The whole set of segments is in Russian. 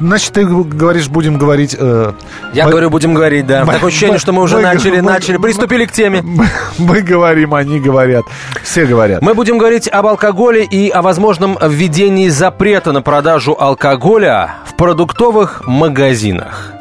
Значит, ты говоришь, будем говорить... Э, Я мы, говорю, будем говорить, да. Мы, Такое ощущение, мы, что мы уже мы, начали, мы, начали, приступили к теме. Мы, мы говорим, они говорят. Все говорят. Мы будем говорить об алкоголе и о возможном введении запрета на продажу алкоголя в продуктовых магазинах.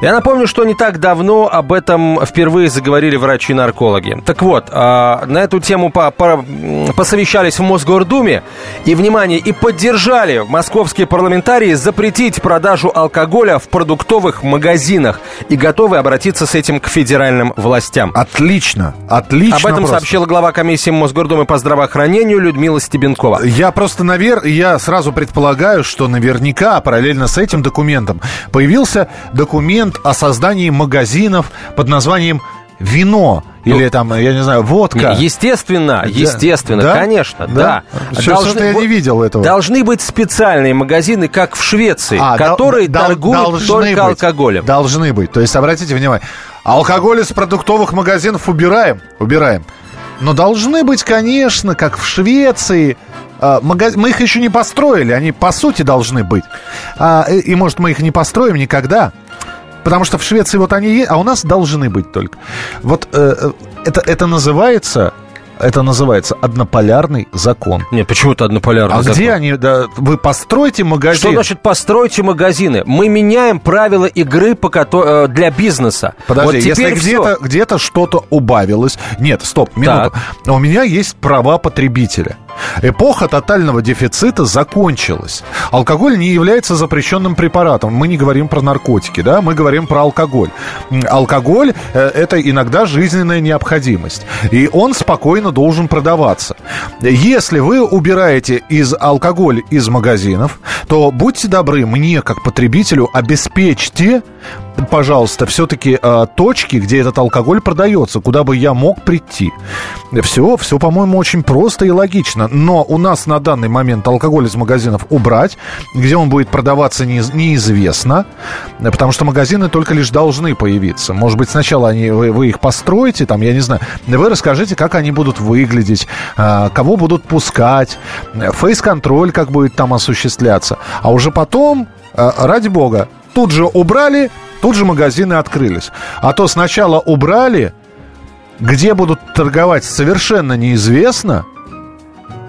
Я напомню, что не так давно об этом впервые заговорили врачи-наркологи. Так вот, а, на эту тему посовещались в Мосгордуме и, внимание, и поддержали московские парламентарии запретить продажу алкоголя в продуктовых магазинах и готовы обратиться с этим к федеральным властям. Отлично, отлично. Об этом просто. сообщила глава комиссии Мосгордумы по здравоохранению Людмила Стебенкова. Я просто навер... я сразу предполагаю, что наверняка параллельно с этим документом появился документ документ о создании магазинов под названием вино или ну, там, я не знаю, водка. Естественно, естественно, да? конечно, да. да. Должны, я не видел этого. Должны быть специальные магазины, как в Швеции, а, которые дол- торгуют только быть, алкоголем. Должны быть. То есть, обратите внимание, алкоголь из продуктовых магазинов убираем, убираем. Но должны быть, конечно, как в Швеции, а, магаз... мы их еще не построили, они по сути должны быть. А, и, и может мы их не построим никогда. Потому что в Швеции вот они есть, а у нас должны быть только. Вот э, э это, это называется это называется однополярный закон. Нет, почему это однополярный а закон? А где они? Да, вы постройте магазин. Что значит постройте магазины? Мы меняем правила игры по, э, для бизнеса. Подожди, вот если где-то, где-то что-то убавилось... Нет, стоп, минуту. Так. У меня есть права потребителя. Эпоха тотального дефицита закончилась. Алкоголь не является запрещенным препаратом. Мы не говорим про наркотики, да, мы говорим про алкоголь. Алкоголь э, – это иногда жизненная необходимость. И он спокойно должен продаваться. Если вы убираете из алкоголь из магазинов, то будьте добры, мне, как потребителю, обеспечьте пожалуйста, все-таки э, точки, где этот алкоголь продается, куда бы я мог прийти. Все, все, по-моему, очень просто и логично. Но у нас на данный момент алкоголь из магазинов убрать, где он будет продаваться не, неизвестно, потому что магазины только лишь должны появиться. Может быть, сначала они, вы, вы их построите, там, я не знаю, вы расскажите, как они будут выглядеть, э, кого будут пускать, фейс-контроль как будет там осуществляться. А уже потом, э, ради бога, тут же убрали, тут же магазины открылись. А то сначала убрали, где будут торговать, совершенно неизвестно.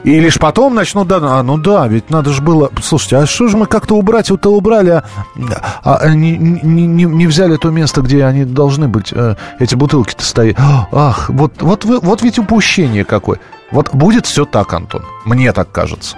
И лишь потом начнут, да, а, ну да, ведь надо же было, слушайте, а что же мы как-то убрать, вот убрали, а, а не, не, не, не взяли то место, где они должны быть, э, эти бутылки-то стоят. Ах, вот, вот, вот ведь упущение какое. Вот будет все так, Антон, мне так кажется.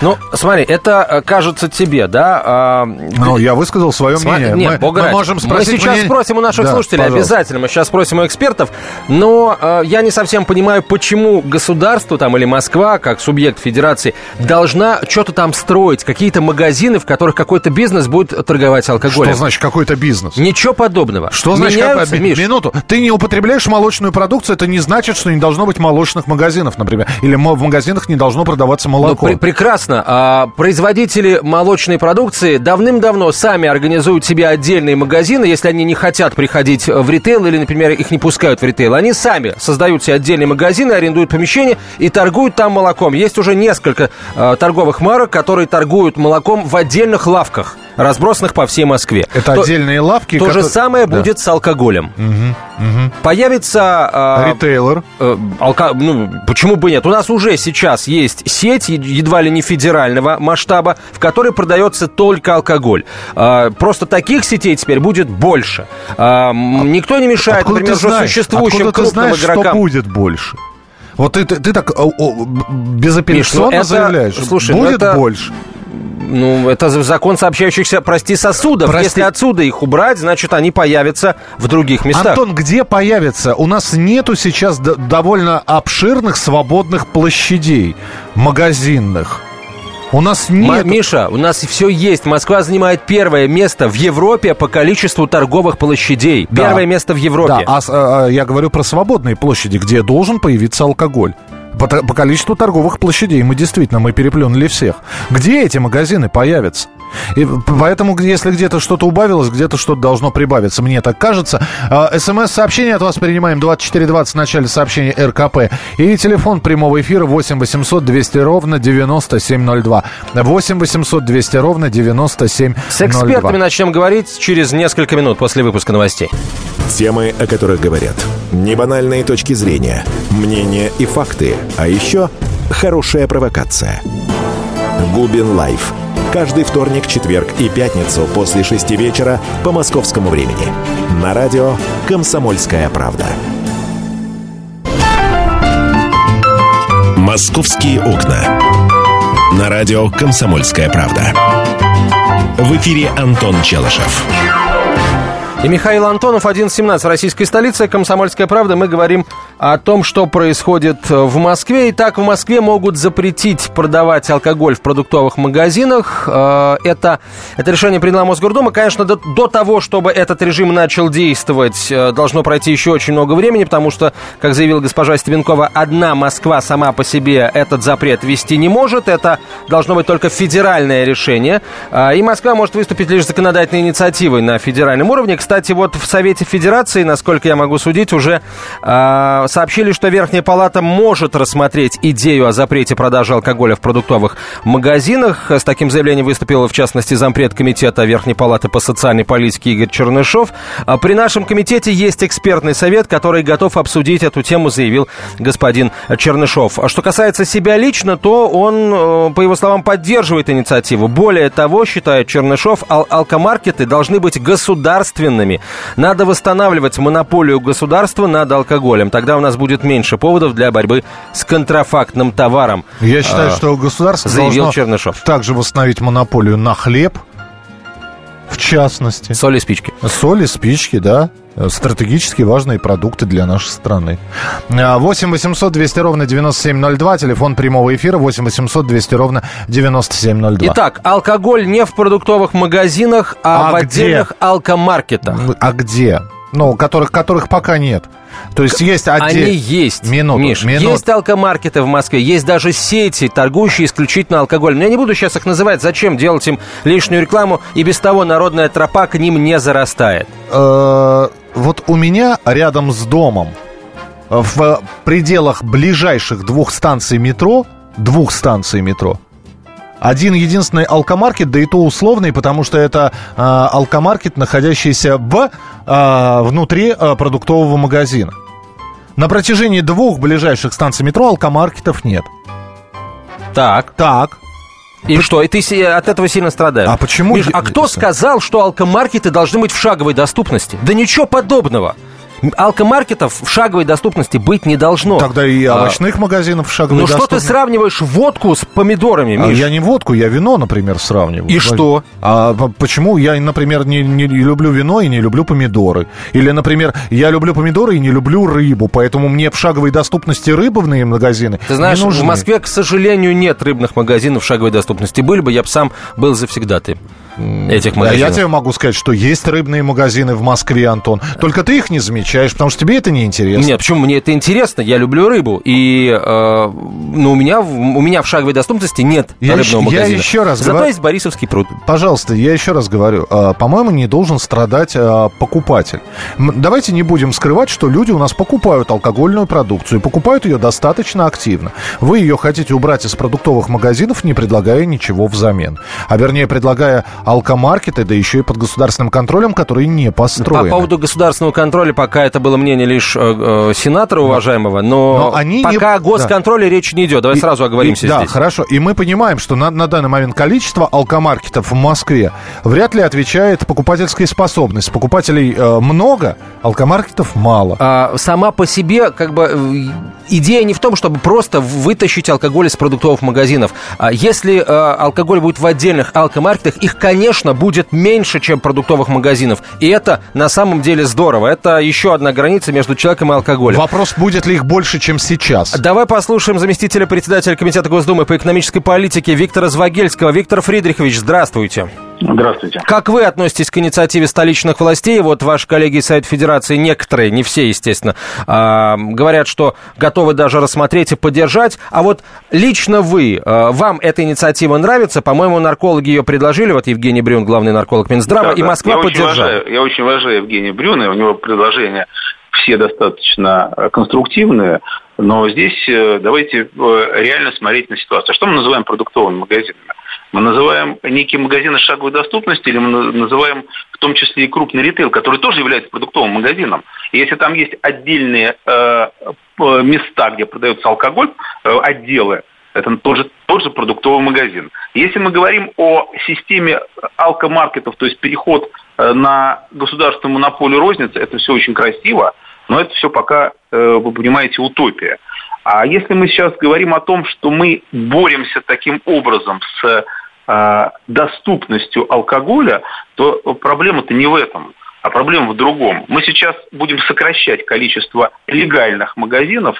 Ну, смотри, это э, кажется тебе, да? А... Ну, я высказал свое смотри, мнение. Нет, мы, мы можем спросить. Мы сейчас мнение... спросим у наших да, слушателей пожалуйста. обязательно. Мы сейчас спросим у экспертов. Но э, я не совсем понимаю, почему государство там или Москва, как субъект федерации, должна что-то там строить, какие-то магазины, в которых какой-то бизнес будет торговать алкоголем. Что значит какой-то бизнес? Ничего подобного. Что значит Меняются, как... Миш? Минуту. Ты не употребляешь молочную продукцию, это не значит, что не должно быть молочных магазинов, например. Или в магазинах не должно продаваться молоко. Ну, пр- прекрасно А, производители молочной продукции давным-давно сами организуют себе отдельные магазины, если они не хотят приходить в ритейл или, например, их не пускают в ритейл. Они сами создают себе отдельные магазины, арендуют помещение и торгуют там молоком. Есть уже несколько а, торговых марок, которые торгуют молоком в отдельных лавках разбросанных по всей Москве. Это то, отдельные лавки. То которые... же самое да. будет с алкоголем. Угу, угу. Появится... Э, Ритейлер. Э, алко... ну, почему бы нет? У нас уже сейчас есть сеть, едва ли не федерального масштаба, в которой продается только алкоголь. Э, просто таких сетей теперь будет больше. Э, никто не мешает, Откуда например, уже существующим Откуда крупным знаешь, игрокам. что будет больше? Вот ты, ты, ты так о, о, безапелляционно Миш, ну это, заявляешь. Слушай, будет ну это, больше. Ну, это закон сообщающихся, прости, сосудов. Прости. Если отсюда их убрать, значит, они появятся в других местах. Антон, где появятся? У нас нету сейчас довольно обширных свободных площадей магазинных. У нас нет... Миша, у нас все есть. Москва занимает первое место в Европе по количеству торговых площадей. Да. Первое место в Европе. Да, а, а, я говорю про свободные площади, где должен появиться алкоголь. По, по количеству торговых площадей мы действительно мы переплюнули всех. Где эти магазины появятся? И поэтому, если где-то что-то убавилось, где-то что-то должно прибавиться. Мне так кажется. А, СМС-сообщение от вас принимаем 2420 в начале сообщения РКП. И телефон прямого эфира 8 800 200 ровно 9702. 8 800 200 ровно 9702. С экспертами начнем говорить через несколько минут после выпуска новостей. Темы, о которых говорят. Небанальные точки зрения, мнения и факты. А еще хорошая провокация. Губин Live каждый вторник, четверг и пятницу после шести вечера по московскому времени. На радио «Комсомольская правда». «Московские окна». На радио «Комсомольская правда». В эфире Антон Челышев. И Михаил Антонов, 11.17 в российской столице. «Комсомольская правда». Мы говорим о том, что происходит в Москве. Итак, в Москве могут запретить продавать алкоголь в продуктовых магазинах. Э, это, это решение приняла Мосгордума. Конечно, до, до того, чтобы этот режим начал действовать, э, должно пройти еще очень много времени, потому что, как заявила госпожа Стебенкова, одна Москва сама по себе этот запрет вести не может. Это должно быть только федеральное решение. Э, и Москва может выступить лишь законодательной инициативой на федеральном уровне. Кстати, вот в Совете Федерации, насколько я могу судить, уже сообщили, что Верхняя Палата может рассмотреть идею о запрете продажи алкоголя в продуктовых магазинах. С таким заявлением выступил, в частности, зампред комитета Верхней Палаты по социальной политике Игорь Чернышов. А при нашем комитете есть экспертный совет, который готов обсудить эту тему, заявил господин Чернышов. А что касается себя лично, то он, э, по его словам, поддерживает инициативу. Более того, считает Чернышов, ал алкомаркеты должны быть государственными. Надо восстанавливать монополию государства над алкоголем. Тогда у нас будет меньше поводов для борьбы с контрафактным товаром. Я считаю, а, что государство заявил должно Чернышев. также восстановить монополию на хлеб, частности. Соль и спички. Соль и спички, да стратегически важные продукты для нашей страны. 8 800 200 ровно 9702, телефон прямого эфира 8 800 200 ровно 9702. Итак, алкоголь не в продуктовых магазинах, а, а в где? отдельных алкомаркетах. А где? Ну, которых, которых пока нет. То есть есть отдельно... Они есть, минуту, Миш. Минут. Есть алкомаркеты в Москве, есть даже сети, торгующие исключительно алкоголем. Но я не буду сейчас их называть. Зачем делать им лишнюю рекламу? И без того народная тропа к ним не зарастает. Э, вот у меня рядом с домом в пределах ближайших двух станций метро, двух станций метро, один единственный алкомаркет, да и то условный, потому что это э, алкомаркет, находящийся в, э, внутри э, продуктового магазина. На протяжении двух ближайших станций метро алкомаркетов нет. Так. Так. И П... что, и ты от этого сильно страдаешь? А почему? Миш, а кто сказал, что алкомаркеты должны быть в шаговой доступности? Да ничего подобного. Алкомаркетов в шаговой доступности быть не должно. Тогда и а, овощных а, магазинов в шаговой ну, доступности. Ну что ты сравниваешь водку с помидорами, а Миш? А я не водку, я вино, например, сравниваю. И что? А почему я, например, не, не люблю вино и не люблю помидоры? Или, например, я люблю помидоры и не люблю рыбу, поэтому мне в шаговой доступности рыбовные магазины Ты знаешь, в Москве, к сожалению, нет рыбных магазинов в шаговой доступности. Были бы, я бы сам был завсегдатый этих магазинов. Я тебе могу сказать, что есть рыбные магазины в Москве, Антон. Только ты их не замечаешь, потому что тебе это не интересно. Нет, почему? Мне это интересно. Я люблю рыбу. И э, ну, у, меня, у меня в шаговой доступности нет я рыбного еще, магазина. Я еще раз Зато говорю... есть Борисовский пруд. Пожалуйста, я еще раз говорю. Э, по-моему, не должен страдать э, покупатель. Давайте не будем скрывать, что люди у нас покупают алкогольную продукцию. Покупают ее достаточно активно. Вы ее хотите убрать из продуктовых магазинов, не предлагая ничего взамен. А вернее, предлагая алкомаркеты, да еще и под государственным контролем, которые не построены. По поводу государственного контроля пока это было мнение лишь э, э сенатора уважаемого, но, но они пока не... о госконтроле да. речь не идет. Давай и, сразу оговоримся и, здесь. Да, хорошо. И мы понимаем, что на, на данный момент количество алкомаркетов в Москве вряд ли отвечает покупательской способности. Покупателей э, много, алкомаркетов мало. А, сама по себе, как бы, э, идея не в том, чтобы просто вытащить алкоголь из продуктовых магазинов. А если э, алкоголь будет в отдельных алкомаркетах, их, конечно, конечно, будет меньше, чем продуктовых магазинов. И это на самом деле здорово. Это еще одна граница между человеком и алкоголем. Вопрос, будет ли их больше, чем сейчас? Давай послушаем заместителя председателя Комитета Госдумы по экономической политике Виктора Звагельского. Виктор Фридрихович, здравствуйте. Здравствуйте. Как вы относитесь к инициативе столичных властей? Вот ваши коллеги из Совета Федерации, некоторые, не все, естественно, а, говорят, что готовы даже рассмотреть и поддержать. А вот лично вы, а, вам эта инициатива нравится? По-моему, наркологи ее предложили, вот Евгений Брюн, главный нарколог Минздрава, да, и Москва я поддержала. Очень уважаю, я очень уважаю Евгения Брюна, у него предложения все достаточно конструктивные, но здесь э, давайте э, реально смотреть на ситуацию. Что мы называем продуктовыми магазинами? Мы называем некие магазины шаговой доступности или мы называем в том числе и крупный ритейл, который тоже является продуктовым магазином. И если там есть отдельные э, места, где продается алкоголь, э, отделы, это тоже, тоже продуктовый магазин. Если мы говорим о системе алкомаркетов, то есть переход э, на государственную монополию розницы, это все очень красиво, но это все пока, э, вы понимаете, утопия. А если мы сейчас говорим о том, что мы боремся таким образом с э, доступностью алкоголя, то проблема-то не в этом, а проблема в другом. Мы сейчас будем сокращать количество легальных магазинов,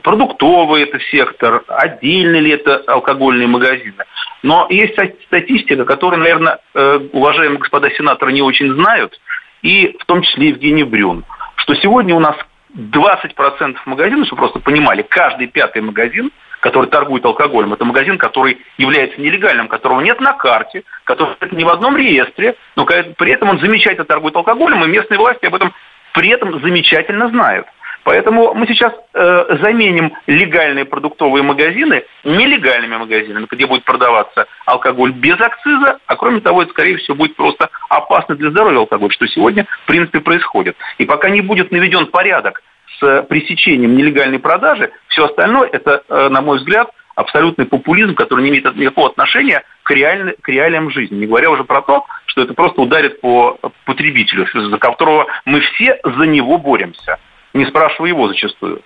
продуктовый это сектор, отдельно ли это алкогольные магазины. Но есть статистика, которую, наверное, э, уважаемые господа сенаторы не очень знают, и в том числе Евгений Брюн, что сегодня у нас 20% магазинов, чтобы просто понимали, каждый пятый магазин, который торгует алкоголем, это магазин, который является нелегальным, которого нет на карте, который нет ни в одном реестре, но при этом он замечательно торгует алкоголем, и местные власти об этом при этом замечательно знают. Поэтому мы сейчас э, заменим легальные продуктовые магазины нелегальными магазинами, где будет продаваться алкоголь без акциза, а кроме того, это, скорее всего, будет просто опасно для здоровья алкоголь, что сегодня, в принципе, происходит. И пока не будет наведен порядок с пресечением нелегальной продажи, все остальное, это, э, на мой взгляд, абсолютный популизм, который не имеет никакого отношения к, реаль... к реалиям жизни. Не говоря уже про то, что это просто ударит по потребителю, за которого мы все за него боремся не спрашивая его зачастую.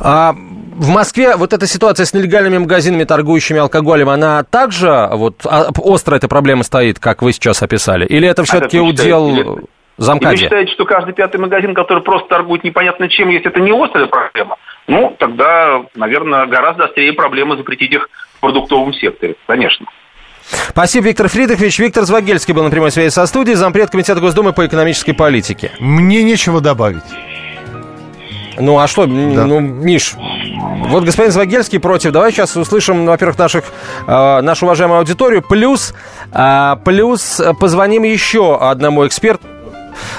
А в Москве вот эта ситуация с нелегальными магазинами, торгующими алкоголем, она также вот а, остро эта проблема стоит, как вы сейчас описали? Или это все-таки а удел замкади? Или вы считаете, что каждый пятый магазин, который просто торгует непонятно чем, если это не острая проблема, ну, тогда, наверное, гораздо острее проблема запретить их в продуктовом секторе, конечно. Спасибо, Виктор Фридович. Виктор Звагельский был на прямой связи со студией, зампред Комитета Госдумы по экономической политике. Мне нечего добавить. Ну а что, да. ну, Миш, вот господин Звагельский против. Давай сейчас услышим, во-первых, наших, э, нашу уважаемую аудиторию. Плюс, э, плюс позвоним еще одному эксперту.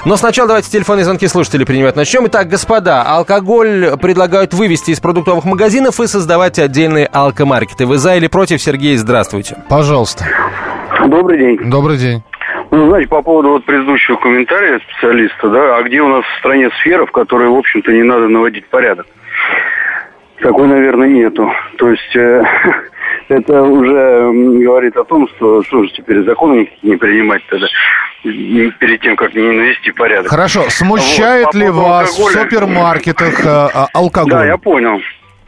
Но сначала давайте телефонные звонки слушателей принимать начнем. Итак, господа, алкоголь предлагают вывести из продуктовых магазинов и создавать отдельные алкомаркеты. Вы за или против? Сергей, здравствуйте. Пожалуйста. Добрый день. Добрый день. Ну, знаете, по поводу вот предыдущего комментария специалиста, да, а где у нас в стране сфера, в которой, в общем-то, не надо наводить порядок? Такой, наверное, нету. То есть э, это уже говорит о том, что что же теперь законы не принимать тогда перед тем, как не навести порядок. Хорошо. Смущает вот, ли вас алкоголя... в супермаркетах э, алкоголь? Да, я понял.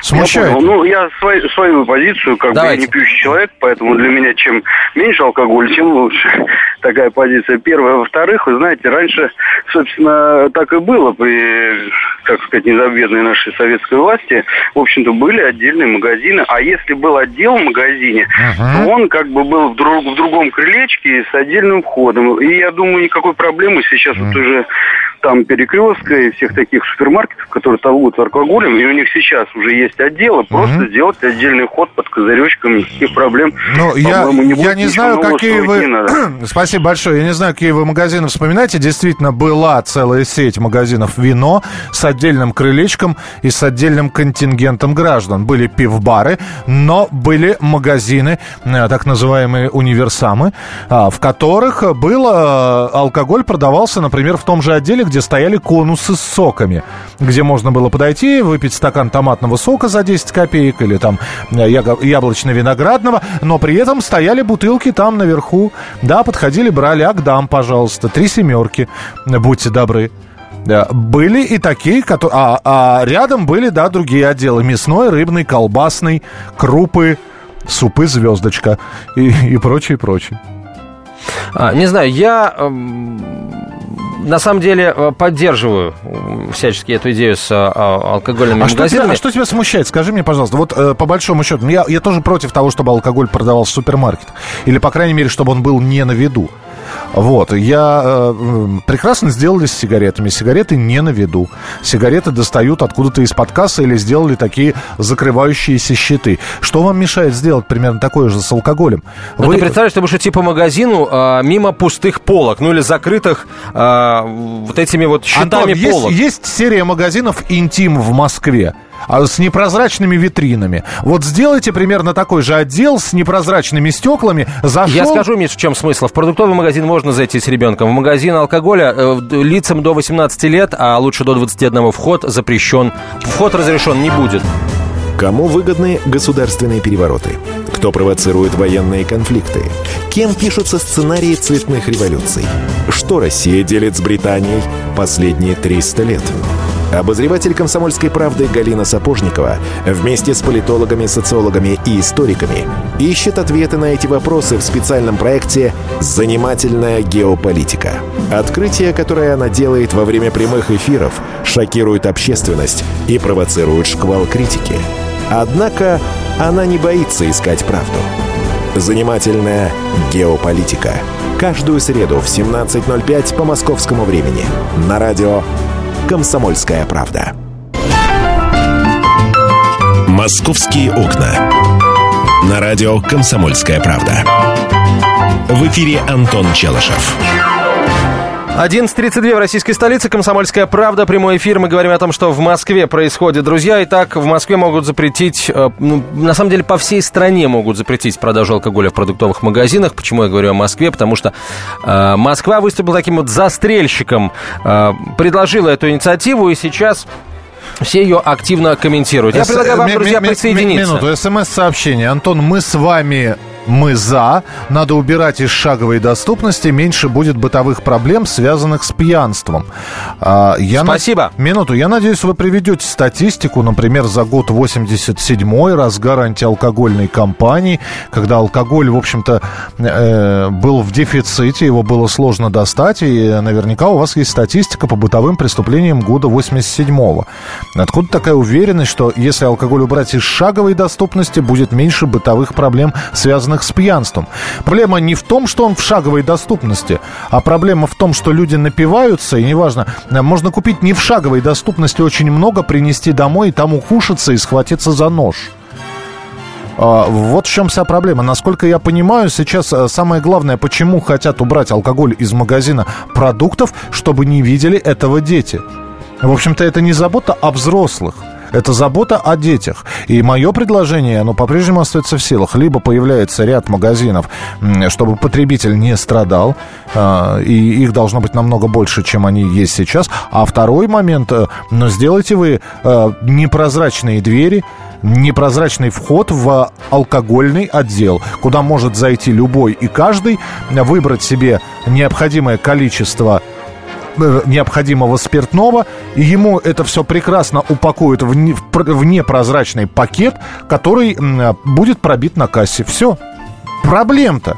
Смущает? Я ну, я свою, свою позицию, как Давайте. бы я не пьющий человек, поэтому для меня чем меньше алкоголя, тем лучше. Такая позиция первая. Во-вторых, вы знаете, раньше, собственно, так и было при, как сказать, незабвенной нашей советской власти. В общем-то, были отдельные магазины. А если был отдел в магазине, uh-huh. то он как бы был в, друг, в другом крылечке с отдельным входом. И я думаю, никакой проблемы сейчас uh-huh. вот уже там перекрестка и всех таких супермаркетов, которые торгуют алкоголем, и у них сейчас уже есть отделы, угу. просто сделать отдельный ход под козыречком, никаких проблем. Ну, я, не, я не знаю, какие вы... Спасибо большое. Я не знаю, какие вы магазины вспоминаете. Действительно, была целая сеть магазинов вино с отдельным крылечком и с отдельным контингентом граждан. Были пивбары, но были магазины, э, так называемые универсамы, а, в которых был э, алкоголь продавался, например, в том же отделе, где стояли конусы с соками, где можно было подойти, выпить стакан томатного сока за 10 копеек или там э, яблочно-виноградного, но при этом стояли бутылки там наверху. Да, подходили, брали, Агдам, пожалуйста, три семерки, будьте добры. Да, были и такие, которые... А, а рядом были, да, другие отделы. Мясной, рыбный, колбасный, крупы, супы «Звездочка» и, и прочее, прочее. А, не знаю, я... На самом деле э, поддерживаю всячески эту идею с а, алкогольными а магазинами. Что тебя, а что тебя смущает? Скажи мне, пожалуйста, вот э, по большому счету, я, я тоже против того, чтобы алкоголь продавался в супермаркетах. Или, по крайней мере, чтобы он был не на виду. Вот, я э, прекрасно сделали с сигаретами. Сигареты не на виду. Сигареты достают откуда-то из-под кассы или сделали такие закрывающиеся щиты. Что вам мешает сделать примерно такое же с алкоголем? Ну, Вы... ты представляешь, ты будешь идти по магазину э, мимо пустых полок, ну или закрытых э, вот этими вот щитами Антон, полок. Есть, есть серия магазинов «Интим» в Москве а с непрозрачными витринами. Вот сделайте примерно такой же отдел с непрозрачными стеклами. Зашел... Я скажу, Миш, в чем смысл. В продуктовый магазин можно зайти с ребенком. В магазин алкоголя э, лицам до 18 лет, а лучше до 21 вход запрещен. Вход разрешен не будет. Кому выгодны государственные перевороты? Кто провоцирует военные конфликты? Кем пишутся сценарии цветных революций? Что Россия делит с Британией последние 300 лет? Обозреватель «Комсомольской правды» Галина Сапожникова вместе с политологами, социологами и историками ищет ответы на эти вопросы в специальном проекте «Занимательная геополитика». Открытие, которое она делает во время прямых эфиров, шокирует общественность и провоцирует шквал критики. Однако она не боится искать правду. «Занимательная геополитика». Каждую среду в 17.05 по московскому времени на радио «Комсомольская правда». «Московские окна». На радио «Комсомольская правда». В эфире Антон Челышев. 11.32 в российской столице. Комсомольская правда. Прямой эфир. Мы говорим о том, что в Москве происходит. Друзья, итак, в Москве могут запретить, э, ну, на самом деле, по всей стране могут запретить продажу алкоголя в продуктовых магазинах. Почему я говорю о Москве? Потому что э, Москва выступила таким вот застрельщиком, э, предложила эту инициативу, и сейчас все ее активно комментируют. Я предлагаю вам, друзья, присоединиться. Минуту, смс-сообщение. Антон, мы с вами мы за. Надо убирать из шаговой доступности. Меньше будет бытовых проблем, связанных с пьянством. А, я Спасибо. На... Минуту. Я надеюсь, вы приведете статистику, например, за год 87-й, разгар антиалкогольной кампании, когда алкоголь, в общем-то, э, был в дефиците, его было сложно достать, и наверняка у вас есть статистика по бытовым преступлениям года 87-го. Откуда такая уверенность, что если алкоголь убрать из шаговой доступности, будет меньше бытовых проблем, связанных связанных с пьянством. Проблема не в том, что он в шаговой доступности, а проблема в том, что люди напиваются, и неважно, можно купить не в шаговой доступности очень много, принести домой и там укушаться и схватиться за нож. А, вот в чем вся проблема. Насколько я понимаю, сейчас э, самое главное, почему хотят убрать алкоголь из магазина продуктов, чтобы не видели этого дети. В общем-то, это не забота о взрослых. Это забота о детях. И мое предложение, оно по-прежнему остается в силах. Либо появляется ряд магазинов, чтобы потребитель не страдал, а, и их должно быть намного больше, чем они есть сейчас. А второй момент, э, но сделайте вы э, непрозрачные двери, непрозрачный вход в алкогольный отдел, куда может зайти любой и каждый, выбрать себе необходимое количество необходимого спиртного, и ему это все прекрасно упакуют в, не, в непрозрачный пакет, который будет пробит на кассе. Все. Проблем-то.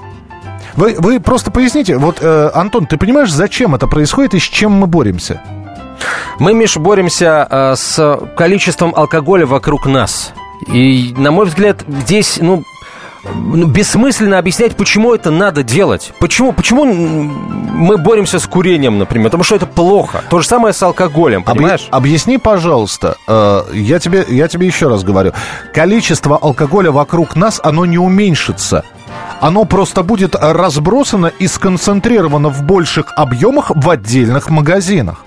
Вы, вы просто поясните, вот, э, Антон, ты понимаешь, зачем это происходит и с чем мы боремся? Мы, Миш, боремся э, с количеством алкоголя вокруг нас. И, на мой взгляд, здесь, ну, ну, бессмысленно объяснять, почему это надо делать. Почему, почему мы боремся с курением, например? Потому что это плохо. То же самое с алкоголем, понимаешь? Объ... Объясни, пожалуйста, э, я, тебе, я тебе еще раз говорю. Количество алкоголя вокруг нас, оно не уменьшится оно просто будет разбросано и сконцентрировано в больших объемах в отдельных магазинах.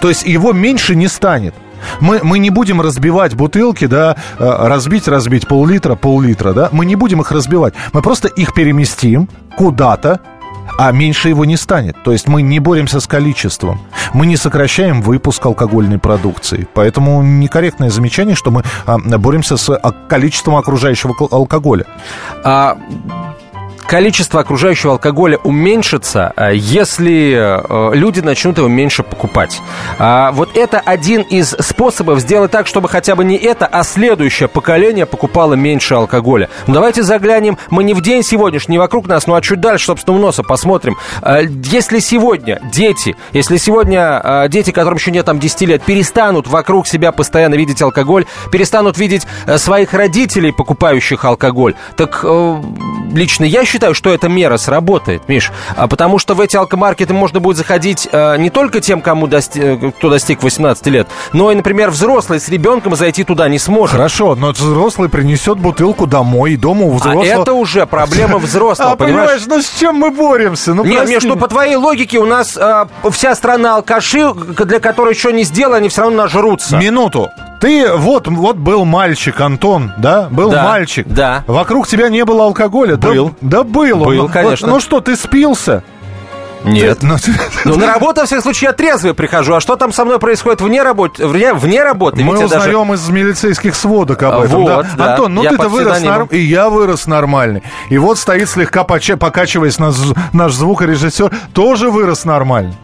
То есть его меньше не станет. Мы, мы не будем разбивать бутылки, да, э, разбить, разбить пол-литра, пол-литра, да, мы не будем их разбивать. Мы просто их переместим куда-то, а меньше его не станет. То есть мы не боремся с количеством. Мы не сокращаем выпуск алкогольной продукции. Поэтому некорректное замечание, что мы а, боремся с а, количеством окружающего алкоголя. А количество окружающего алкоголя уменьшится, э, если э, люди начнут его меньше покупать. А вот это один из способов сделать так, чтобы хотя бы не это, а следующее поколение покупало меньше алкоголя. Ну, давайте заглянем, мы не в день сегодняшний, вокруг нас, ну а чуть дальше, собственно, у носа посмотрим. А, если сегодня дети, если сегодня а, дети, которым еще нет там 10 лет, перестанут вокруг себя постоянно видеть алкоголь, перестанут видеть э, своих родителей, покупающих алкоголь, так лично я считаю, что эта мера сработает, Миш, а потому что в эти алкомаркеты можно будет заходить э, не только тем, кому дости- кто достиг 18 лет, но и, например, взрослый с ребенком зайти туда не сможет. Хорошо, но взрослый принесет бутылку домой, и дома у взрослого... А это уже проблема взрослого, а, понимаешь? ну с чем мы боремся? Ну, Нет, Миш, ну по твоей логике у нас э, вся страна алкаши, для которой еще не сделали, они все равно нажрутся. Минуту. Ты вот, вот был мальчик, Антон, да? Был да, мальчик. Да. Вокруг тебя не было алкоголя. Был. Да, да был. Был, ну, конечно. Ну что, ты спился? Нет. Ты, ну, ну, на работу, во всяком случае, я трезвый прихожу. А что там со мной происходит вне работы? Вне, вне работы? Мы узнаем даже... из милицейских сводок об этом. Вот, да. Да. Антон, ну ты-то вырос норм... И я вырос нормальный. И вот стоит слегка покачиваясь наш, наш звукорежиссер, тоже вырос нормально.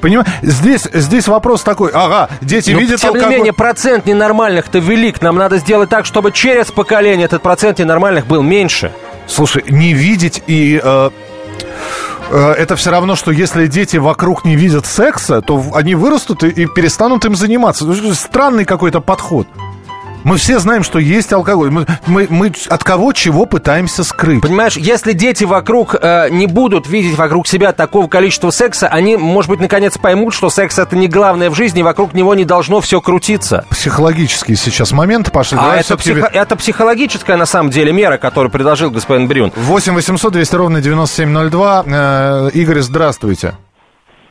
Понимаешь, здесь, здесь вопрос такой, ага, дети Но, видят тем алкоголь. Тем не менее, процент ненормальных-то велик. Нам надо сделать так, чтобы через поколение этот процент ненормальных был меньше. Слушай, не видеть и... Э, э, это все равно, что если дети вокруг не видят секса, то они вырастут и, и перестанут им заниматься. Странный какой-то подход. Мы все знаем, что есть алкоголь. Мы, мы, мы от кого чего пытаемся скрыть. Понимаешь, если дети вокруг э, не будут видеть вокруг себя такого количества секса, они, может быть, наконец поймут, что секс это не главное в жизни, вокруг него не должно все крутиться. Психологические сейчас моменты пошли. А это, психо... это психологическая, на самом деле, мера, которую предложил господин Брюн. 8 800 200 ровно 9702. Э, Игорь, здравствуйте.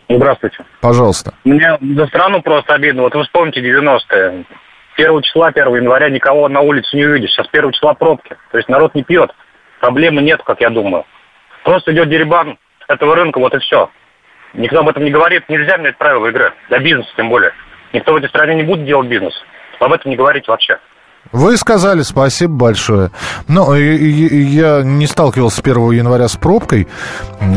Здравствуйте. Пожалуйста. Мне за страну просто обидно. Вот вы вспомните 90-е. 1 числа, 1 января никого на улице не увидишь. Сейчас 1 числа пробки. То есть народ не пьет. Проблемы нет, как я думаю. Просто идет деребан этого рынка, вот и все. Никто об этом не говорит. Нельзя менять правила игры. Для бизнеса тем более. Никто в этой стране не будет делать бизнес. Об этом не говорить вообще. Вы сказали спасибо большое. Но я не сталкивался 1 января с пробкой,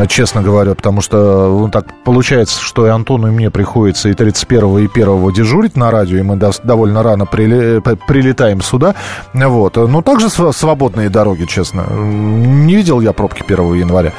честно говоря, потому что ну, так получается, что и Антону, и мне приходится и 31 и 1 дежурить на радио, и мы довольно рано прилетаем сюда. Вот. Но ну, также свободные дороги, честно. Не видел я пробки 1 января.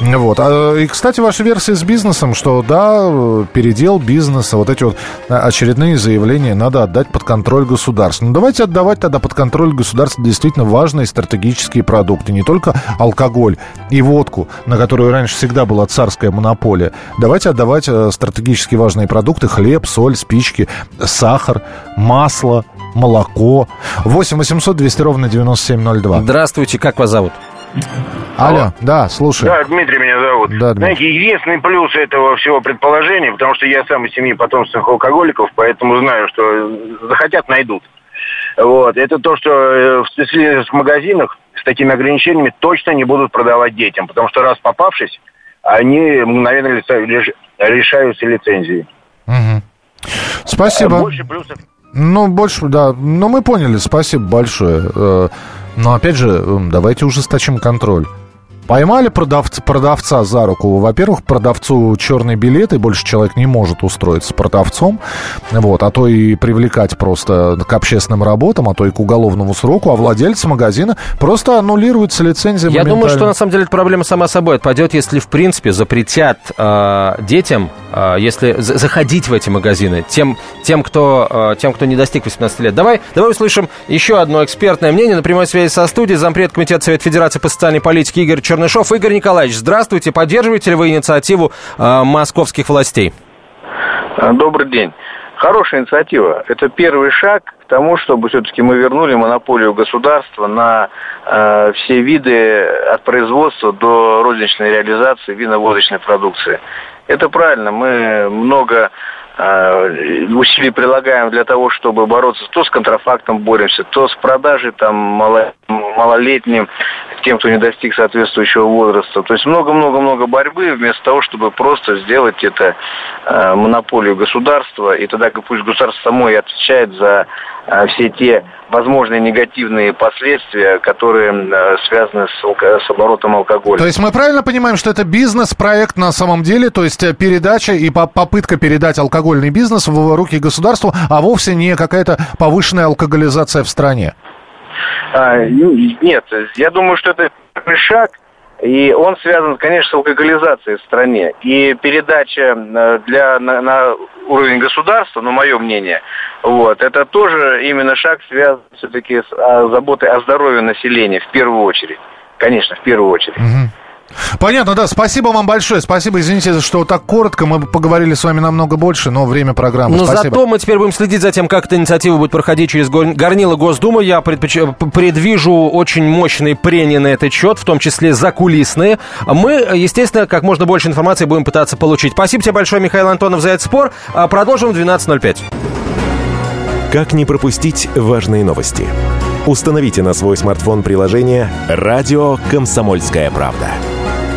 Вот. А, и, кстати, ваша версия с бизнесом, что да, передел бизнеса, вот эти вот очередные заявления надо отдать под контроль государства. Ну, давайте отдавать отдавать тогда под контроль государства действительно важные стратегические продукты. Не только алкоголь и водку, на которую раньше всегда была царская монополия. Давайте отдавать э, стратегически важные продукты. Хлеб, соль, спички, сахар, масло, молоко. 8 800 200 ровно 9702. Здравствуйте, как вас зовут? Алло, Алло, да, слушай. Да, Дмитрий меня зовут. Да, Дмитрий. Знаете, единственный плюс этого всего предположения, потому что я сам из семьи потомственных алкоголиков, поэтому знаю, что захотят, найдут. Вот. Это то, что э, в специализированных магазинах с такими ограничениями точно не будут продавать детям, потому что раз попавшись, они мгновенно лишаются лицензии. Угу. Спасибо. Больше плюсов. Ну, больше, да. Ну, мы поняли. Спасибо большое. Э, но, опять же, давайте ужесточим контроль. Поймали продавца, продавца за руку. Во-первых, продавцу черный билет, и больше человек не может устроиться продавцом. Вот, а то и привлекать просто к общественным работам, а то и к уголовному сроку. А владелец магазина просто аннулируется лицензия Я думаю, что на самом деле эта проблема сама собой отпадет, если в принципе запретят э, детям, э, если заходить в эти магазины, тем, тем, кто, э, тем, кто не достиг 18 лет. Давай, давай услышим еще одно экспертное мнение на прямой связи со студией. Зампред Комитета Совет Федерации по социальной политике Игорь Чернышов Чернышов. Игорь Николаевич, здравствуйте. Поддерживаете ли вы инициативу э, московских властей? А, добрый день. Хорошая инициатива. Это первый шаг к тому, чтобы все-таки мы вернули монополию государства на э, все виды от производства до розничной реализации вино-водочной продукции. Это правильно. Мы много э, усилий прилагаем для того, чтобы бороться то с контрафактом боремся, то с продажей там мало, малолетним тем, кто не достиг соответствующего возраста. То есть много-много-много борьбы вместо того, чтобы просто сделать это э, монополию государства, и тогда пусть государство само и отвечает за э, все те возможные негативные последствия, которые э, связаны с, с оборотом алкоголя. То есть мы правильно понимаем, что это бизнес-проект на самом деле, то есть э, передача и попытка передать алкогольный бизнес в руки государству, а вовсе не какая-то повышенная алкоголизация в стране? А, ну, нет, я думаю, что это первый шаг, и он связан, конечно, с алкоголизацией в стране. И передача э, для, на, на уровень государства, ну, мое мнение, вот, это тоже именно шаг связан все-таки с а, заботой о здоровье населения в первую очередь. Конечно, в первую очередь. Угу. Понятно, да. Спасибо вам большое. Спасибо, извините, что так коротко. Мы поговорили с вами намного больше, но время программы. Но Спасибо. зато мы теперь будем следить за тем, как эта инициатива будет проходить через горнило Госдумы. Я предпоч... предвижу очень мощные прения на этот счет, в том числе закулисные. Мы, естественно, как можно больше информации будем пытаться получить. Спасибо тебе большое, Михаил Антонов, за этот спор. А продолжим в 12.05. Как не пропустить важные новости? Установите на свой смартфон приложение «Радио Комсомольская правда».